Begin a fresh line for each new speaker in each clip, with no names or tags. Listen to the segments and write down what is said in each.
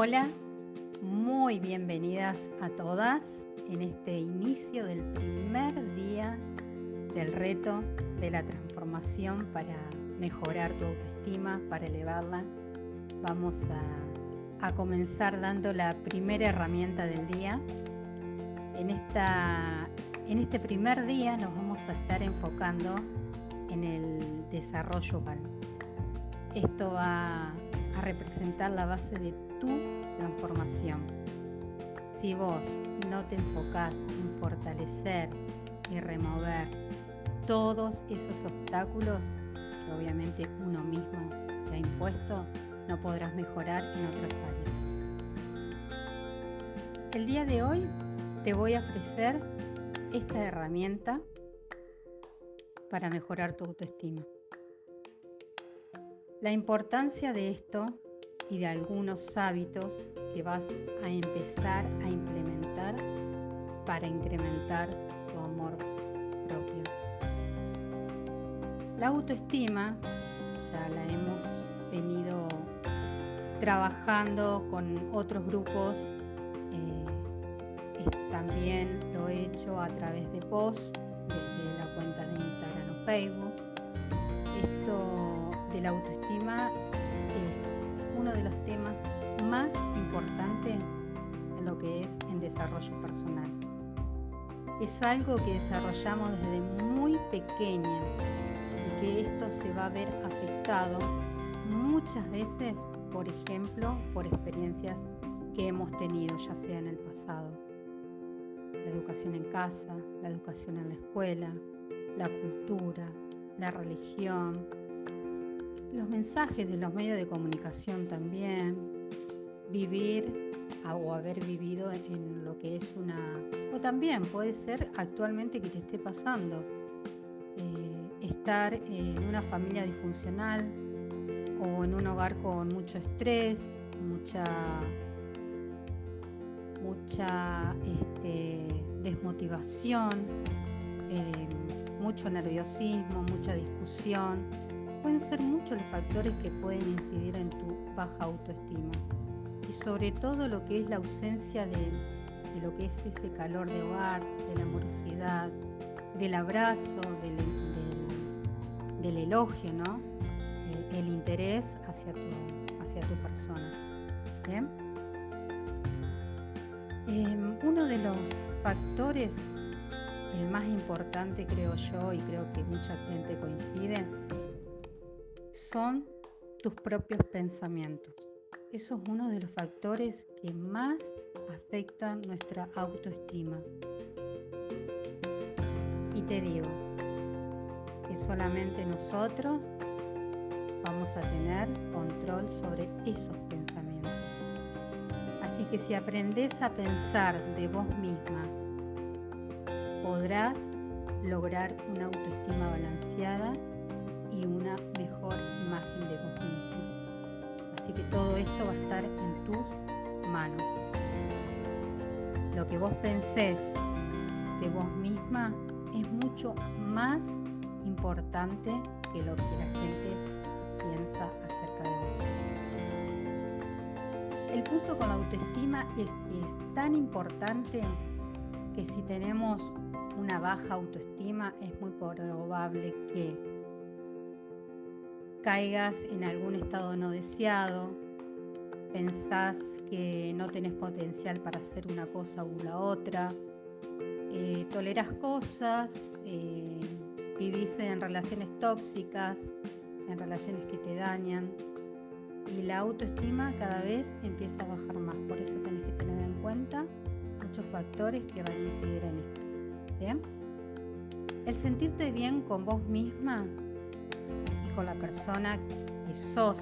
Hola, muy bienvenidas a todas en este inicio del primer día del reto de la transformación para mejorar tu autoestima, para elevarla. Vamos a, comenzar dando la primera herramienta del día. En, esta, en este primer día nos vamos a estar enfocando en el desarrollo humano. Esto va a representar la base de tu transformación. Si vos no te enfocás en fortalecer y remover todos esos obstáculos que obviamente uno mismo te ha impuesto, no podrás mejorar en otras áreas. El día de hoy te voy a ofrecer esta herramienta para mejorar tu autoestima. La importancia de esto y de algunos hábitos que vas a empezar a implementar para incrementar tu amor propio. La autoestima ya la hemos venido trabajando con otros grupos. Eh, también lo he hecho a través de posts desde la cuenta de Instagram o Facebook. Esto de la autoestima es uno de los temas más importantes en lo que es en desarrollo personal. Es algo que desarrollamos desde muy pequeña y que esto se va a ver afectado muchas veces, por ejemplo, por experiencias que hemos tenido, ya sea en el pasado. La educación en casa, la educación en la escuela, la cultura, la religión, los mensajes de los medios de comunicación también, vivir o haber vivido en lo que es una... O también puede ser actualmente que te esté pasando. Eh, estar en una familia disfuncional o en un hogar con mucho estrés, mucha, mucha este, desmotivación, eh, mucho nerviosismo, mucha discusión Pueden ser muchos los factores que pueden incidir en tu baja autoestima y sobre todo lo que es la ausencia de, lo que es ese calor de hogar, de la amorosidad, del abrazo, del, elogio, ¿no? El, interés hacia tu, hacia tu persona. Em, uno de los factores, el más importante creo yo y creo que mucha gente coincide, son tus propios pensamientos. Eso es uno de los factores que más afectan nuestra autoestima. Y te digo que solamente nosotros vamos a tener control sobre esos pensamientos. Así que si aprendes a pensar de vos misma, podrás lograr una autoestima balanceada Así que todo esto va a estar en tus manos. Lo que vos pensés de vos misma es mucho más importante que lo que la gente piensa acerca de vos. El punto con la autoestima es que es tan importante que si tenemos una baja autoestima es muy probable que caigas en algún estado no deseado, pensás que no tenés potencial para hacer una cosa u la otra, eh, toleras cosas, eh, vivís en relaciones tóxicas, en relaciones que te dañan y la autoestima cada vez empieza a bajar más. Por eso tenés que tener en cuenta muchos factores que van a incidir en esto. ¿Bien? El sentirte bien con vos misma con la persona que sos.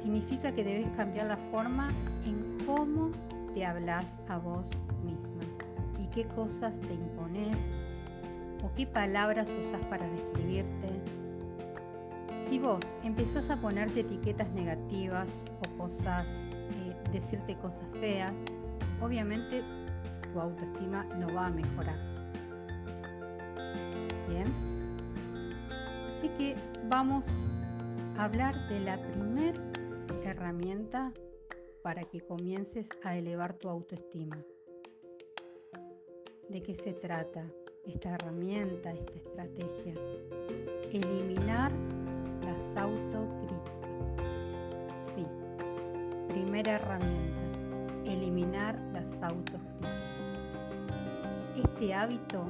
Significa que debes cambiar la forma en cómo te hablas a vos misma y qué cosas te impones o qué palabras usas para describirte. Si vos empezás a ponerte etiquetas negativas o cosas, eh, decirte cosas feas, obviamente tu autoestima no va a mejorar. Así que vamos a hablar de la primera herramienta para que comiences a elevar tu autoestima. ¿De qué se trata esta herramienta, esta estrategia? Eliminar las autocríticas. Sí, primera herramienta, eliminar las autocríticas. Este hábito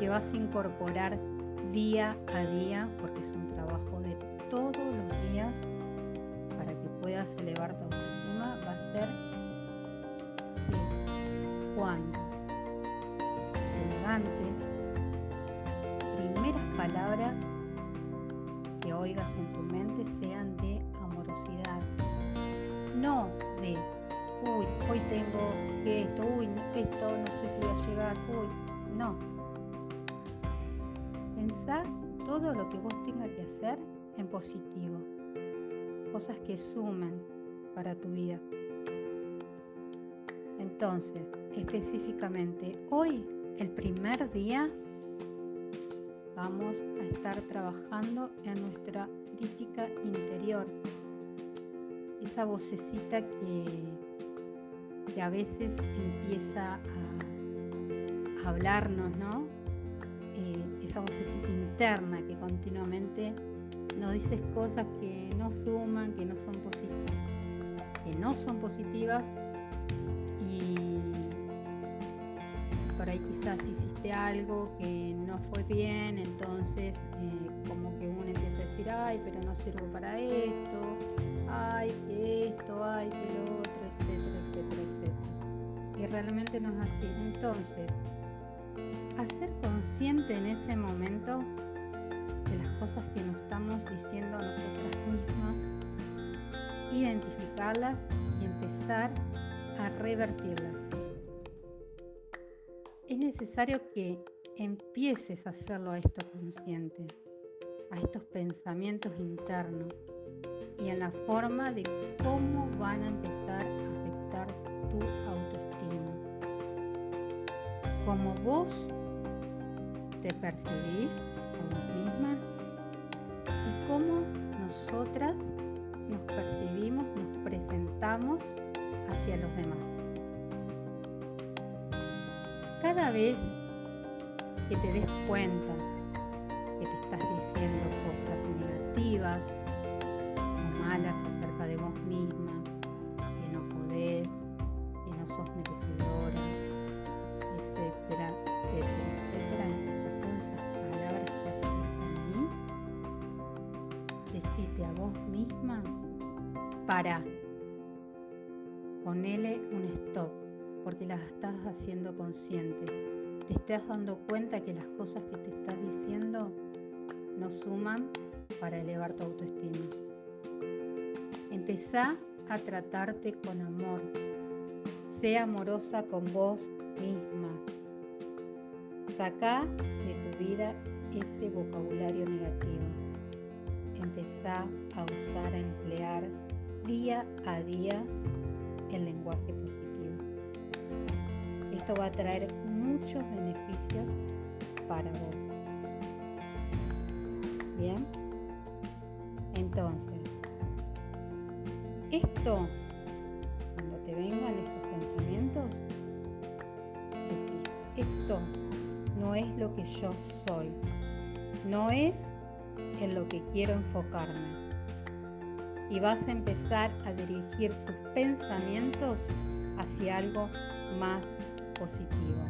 que vas a incorporar día a día, porque es un trabajo de todos los días, para que puedas elevar tu autoestima, va a ser cuando antes, primeras palabras que oigas en tu mente sean de amorosidad, no de, uy, hoy tengo esto, uy, esto, no sé si voy a llegar, uy, no. Todo lo que vos tengas que hacer en positivo, cosas que sumen para tu vida. Entonces, específicamente, hoy el primer día vamos a estar trabajando en nuestra crítica interior. Esa vocecita que a veces empieza a, hablarnos, ¿no? Esa vocecita interna que continuamente nos dice cosas que no suman, que no son positivas, que no son positivas ahí quizás hiciste algo que no fue bien, entonces eh, como que uno empieza a decir, ay, pero no sirvo para esto, ay, que esto, ay, que lo otro, etcétera, etcétera, etcétera. Y realmente no es así. Entonces, hacer consciente en ese momento de las cosas que nos estamos diciendo a nosotras mismas, identificarlas y empezar a revertirlas es necesario que empieces a hacerlo a esto consciente, a estos pensamientos internos y en la forma de cómo van a empezar a afectar tu autoestima. Cómo vos te percibís vos misma y cómo nosotras nos percibimos, nos presentamos hacia los demás. Cada vez que te des cuenta que te estás diciendo cosas negativas o malas para ponele un stop porque las estás haciendo consciente. Te estás dando cuenta que las cosas que te estás diciendo no suman para elevar tu autoestima. Empezá a tratarte con amor. Sea amorosa con vos misma. Sacá de tu vida ese vocabulario negativo. Empezá a usar, a emplear día a día el lenguaje positivo. Esto va a traer muchos beneficios para vos. Bien. Entonces, esto, cuando te vengan esos pensamientos, decís, esto no es lo que yo soy, no es en lo que quiero enfocarme. Y vas a empezar a dirigir tus pensamientos hacia algo más positivo.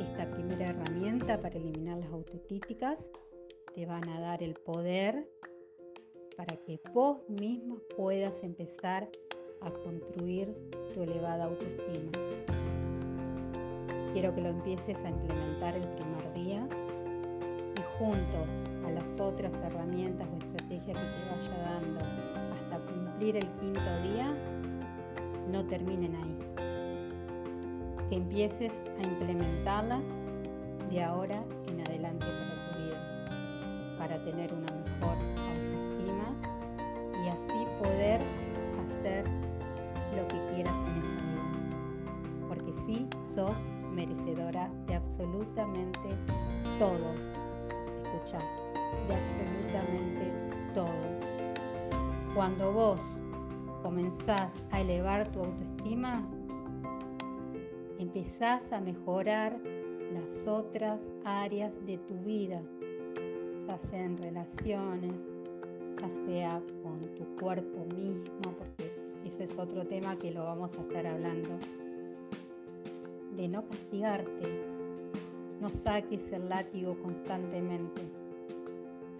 Esta primera herramienta para eliminar las autocríticas te van a dar el poder para que vos mismo puedas empezar a construir tu elevada autoestima. Quiero que lo empieces a implementar el primer día y junto a las otras herramientas o estrategias que te vaya dando hasta cumplir el quinto día, no terminen ahí que empieces a implementarlas de ahora en adelante para tu vida, para tener una mejor autoestima y así poder hacer lo que quieras en esta vida. Porque sí sos merecedora de absolutamente todo. De absolutamente todo. Cuando vos comenzás a elevar tu autoestima, empezás a mejorar las otras áreas de tu vida, ya sea en relaciones, ya sea con tu cuerpo mismo, porque ese es otro tema que lo vamos a estar hablando, de no castigarte, no saques el látigo constantemente,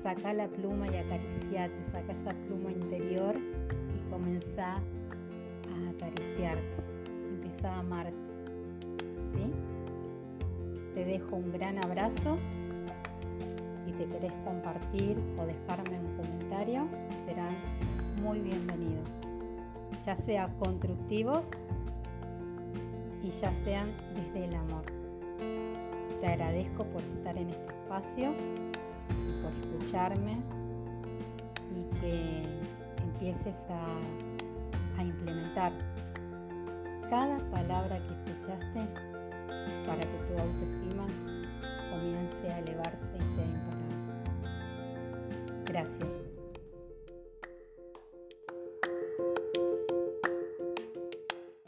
saca la pluma y acariciate, saca esa pluma interior y comenzá a acariciarte, empezá a amarte. Te dejo un gran abrazo. Si te querés compartir o dejarme un comentario, serán muy bienvenidos, ya sea constructivos y ya sean desde el amor. Te agradezco por estar en este espacio por escucharme y que empieces a, a implementar cada palabra que escuchaste para que tu autoestima comience a elevarse y sea imparable. Gracias.